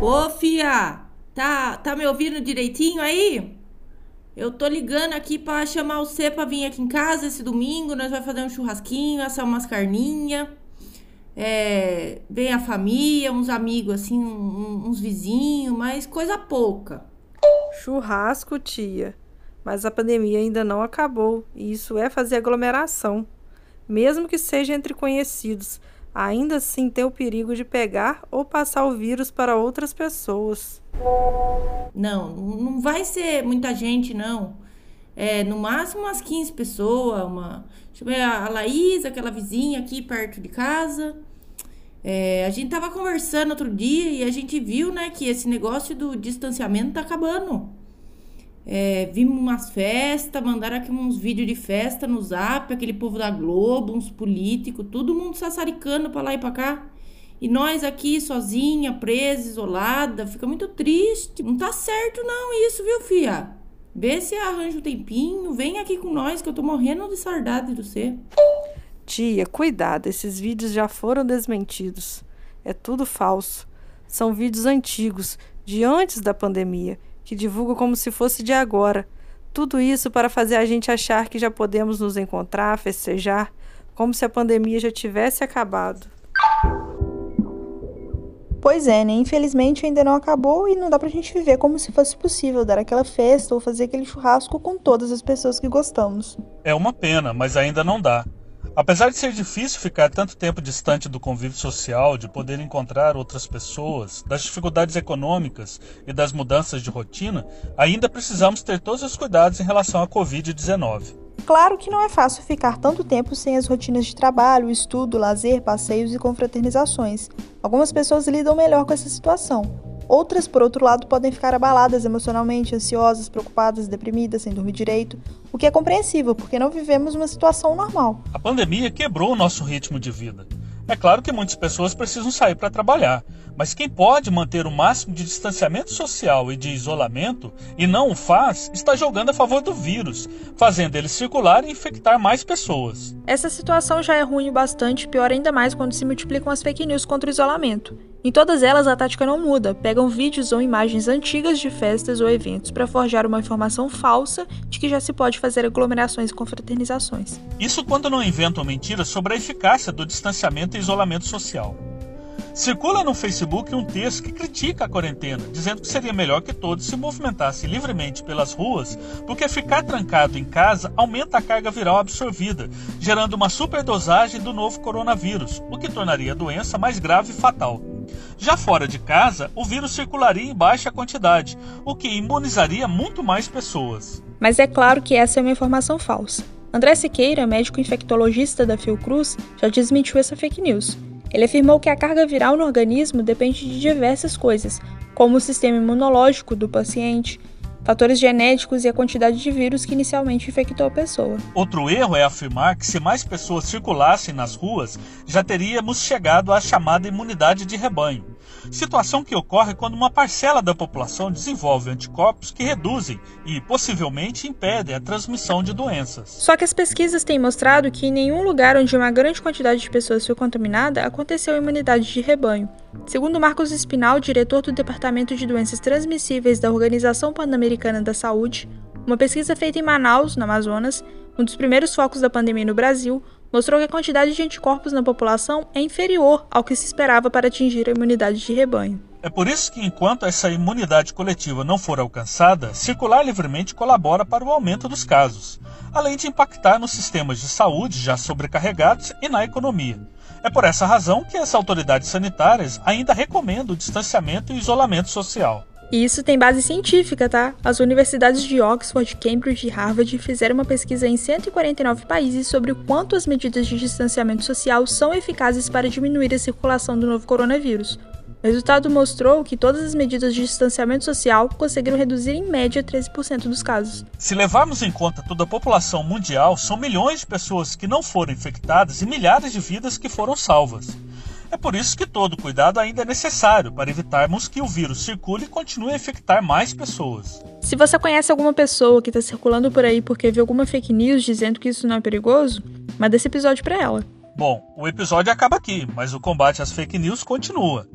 Ô, fia, tá, tá me ouvindo direitinho aí? Eu tô ligando aqui pra chamar você pra vir aqui em casa esse domingo. Nós vamos fazer um churrasquinho, assar umas carninhas. É, vem a família, uns amigos assim, um, uns vizinhos, mas coisa pouca. Churrasco, tia. Mas a pandemia ainda não acabou e isso é fazer aglomeração. Mesmo que seja entre conhecidos, ainda assim tem o perigo de pegar ou passar o vírus para outras pessoas. Não, não vai ser muita gente, não. É, no máximo umas 15 pessoas, uma. Deixa eu ver, a Laís, aquela vizinha aqui perto de casa. É, a gente tava conversando outro dia e a gente viu, né, que esse negócio do distanciamento tá acabando. É, vimos umas festas, mandaram aqui uns vídeos de festa no zap, aquele povo da Globo, uns políticos, todo mundo sassaricando pra lá e pra cá. E nós aqui sozinha, presa, isolada, fica muito triste. Não tá certo não isso, viu, fia? Vê se arranja um tempinho, vem aqui com nós que eu tô morrendo de saudade do você. Tia, cuidado, esses vídeos já foram desmentidos. É tudo falso. São vídeos antigos, de antes da pandemia que divulga como se fosse de agora. Tudo isso para fazer a gente achar que já podemos nos encontrar, festejar, como se a pandemia já tivesse acabado. Pois é, né? Infelizmente ainda não acabou e não dá pra gente viver como se fosse possível dar aquela festa ou fazer aquele churrasco com todas as pessoas que gostamos. É uma pena, mas ainda não dá. Apesar de ser difícil ficar tanto tempo distante do convívio social, de poder encontrar outras pessoas, das dificuldades econômicas e das mudanças de rotina, ainda precisamos ter todos os cuidados em relação à Covid-19. Claro que não é fácil ficar tanto tempo sem as rotinas de trabalho, estudo, lazer, passeios e confraternizações. Algumas pessoas lidam melhor com essa situação, Outras, por outro lado, podem ficar abaladas emocionalmente, ansiosas, preocupadas, deprimidas, sem dormir direito, o que é compreensível, porque não vivemos uma situação normal. A pandemia quebrou o nosso ritmo de vida. É claro que muitas pessoas precisam sair para trabalhar, mas quem pode manter o máximo de distanciamento social e de isolamento e não o faz, está jogando a favor do vírus, fazendo ele circular e infectar mais pessoas. Essa situação já é ruim bastante, pior ainda mais quando se multiplicam as fake news contra o isolamento. Em todas elas, a tática não muda. Pegam vídeos ou imagens antigas de festas ou eventos para forjar uma informação falsa de que já se pode fazer aglomerações e confraternizações. Isso quando não inventam mentiras sobre a eficácia do distanciamento e isolamento social. Circula no Facebook um texto que critica a quarentena, dizendo que seria melhor que todos se movimentassem livremente pelas ruas, porque ficar trancado em casa aumenta a carga viral absorvida, gerando uma superdosagem do novo coronavírus, o que tornaria a doença mais grave e fatal. Já fora de casa, o vírus circularia em baixa quantidade, o que imunizaria muito mais pessoas. Mas é claro que essa é uma informação falsa. André Siqueira, médico infectologista da Fiocruz, já desmentiu essa fake news. Ele afirmou que a carga viral no organismo depende de diversas coisas, como o sistema imunológico do paciente, fatores genéticos e a quantidade de vírus que inicialmente infectou a pessoa. Outro erro é afirmar que se mais pessoas circulassem nas ruas, já teríamos chegado à chamada imunidade de rebanho. Situação que ocorre quando uma parcela da população desenvolve anticorpos que reduzem e possivelmente impedem a transmissão de doenças. Só que as pesquisas têm mostrado que em nenhum lugar onde uma grande quantidade de pessoas foi contaminada aconteceu imunidade de rebanho. Segundo Marcos Espinal, diretor do Departamento de Doenças Transmissíveis da Organização Pan-Americana da Saúde, uma pesquisa feita em Manaus, no Amazonas, um dos primeiros focos da pandemia no Brasil, mostrou que a quantidade de anticorpos na população é inferior ao que se esperava para atingir a imunidade de rebanho. É por isso que, enquanto essa imunidade coletiva não for alcançada, circular livremente colabora para o aumento dos casos, além de impactar nos sistemas de saúde já sobrecarregados e na economia. É por essa razão que as autoridades sanitárias ainda recomendam o distanciamento e isolamento social. E isso tem base científica, tá? As universidades de Oxford, Cambridge e Harvard fizeram uma pesquisa em 149 países sobre o quanto as medidas de distanciamento social são eficazes para diminuir a circulação do novo coronavírus. O resultado mostrou que todas as medidas de distanciamento social conseguiram reduzir em média 13% dos casos. Se levarmos em conta toda a população mundial, são milhões de pessoas que não foram infectadas e milhares de vidas que foram salvas. É por isso que todo cuidado ainda é necessário para evitarmos que o vírus circule e continue a infectar mais pessoas. Se você conhece alguma pessoa que está circulando por aí porque viu alguma fake news dizendo que isso não é perigoso, manda esse episódio para ela. Bom, o episódio acaba aqui, mas o combate às fake news continua.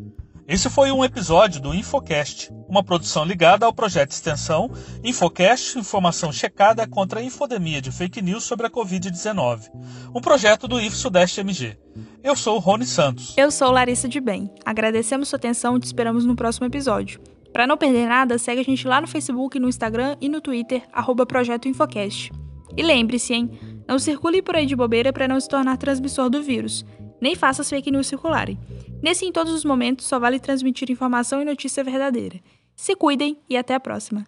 Esse foi um episódio do Infocast, uma produção ligada ao projeto extensão Infocast Informação Checada contra a Infodemia de Fake News sobre a Covid-19, um projeto do IF Sudeste MG. Eu sou o Rony Santos. Eu sou Larissa de Bem. Agradecemos sua atenção e te esperamos no próximo episódio. Para não perder nada, segue a gente lá no Facebook, no Instagram e no Twitter, arroba Projeto Infocast. E lembre-se, hein? Não circule por aí de bobeira para não se tornar transmissor do vírus. Nem faça as fake news circularem. Nesse em todos os momentos só vale transmitir informação e notícia verdadeira. Se cuidem e até a próxima.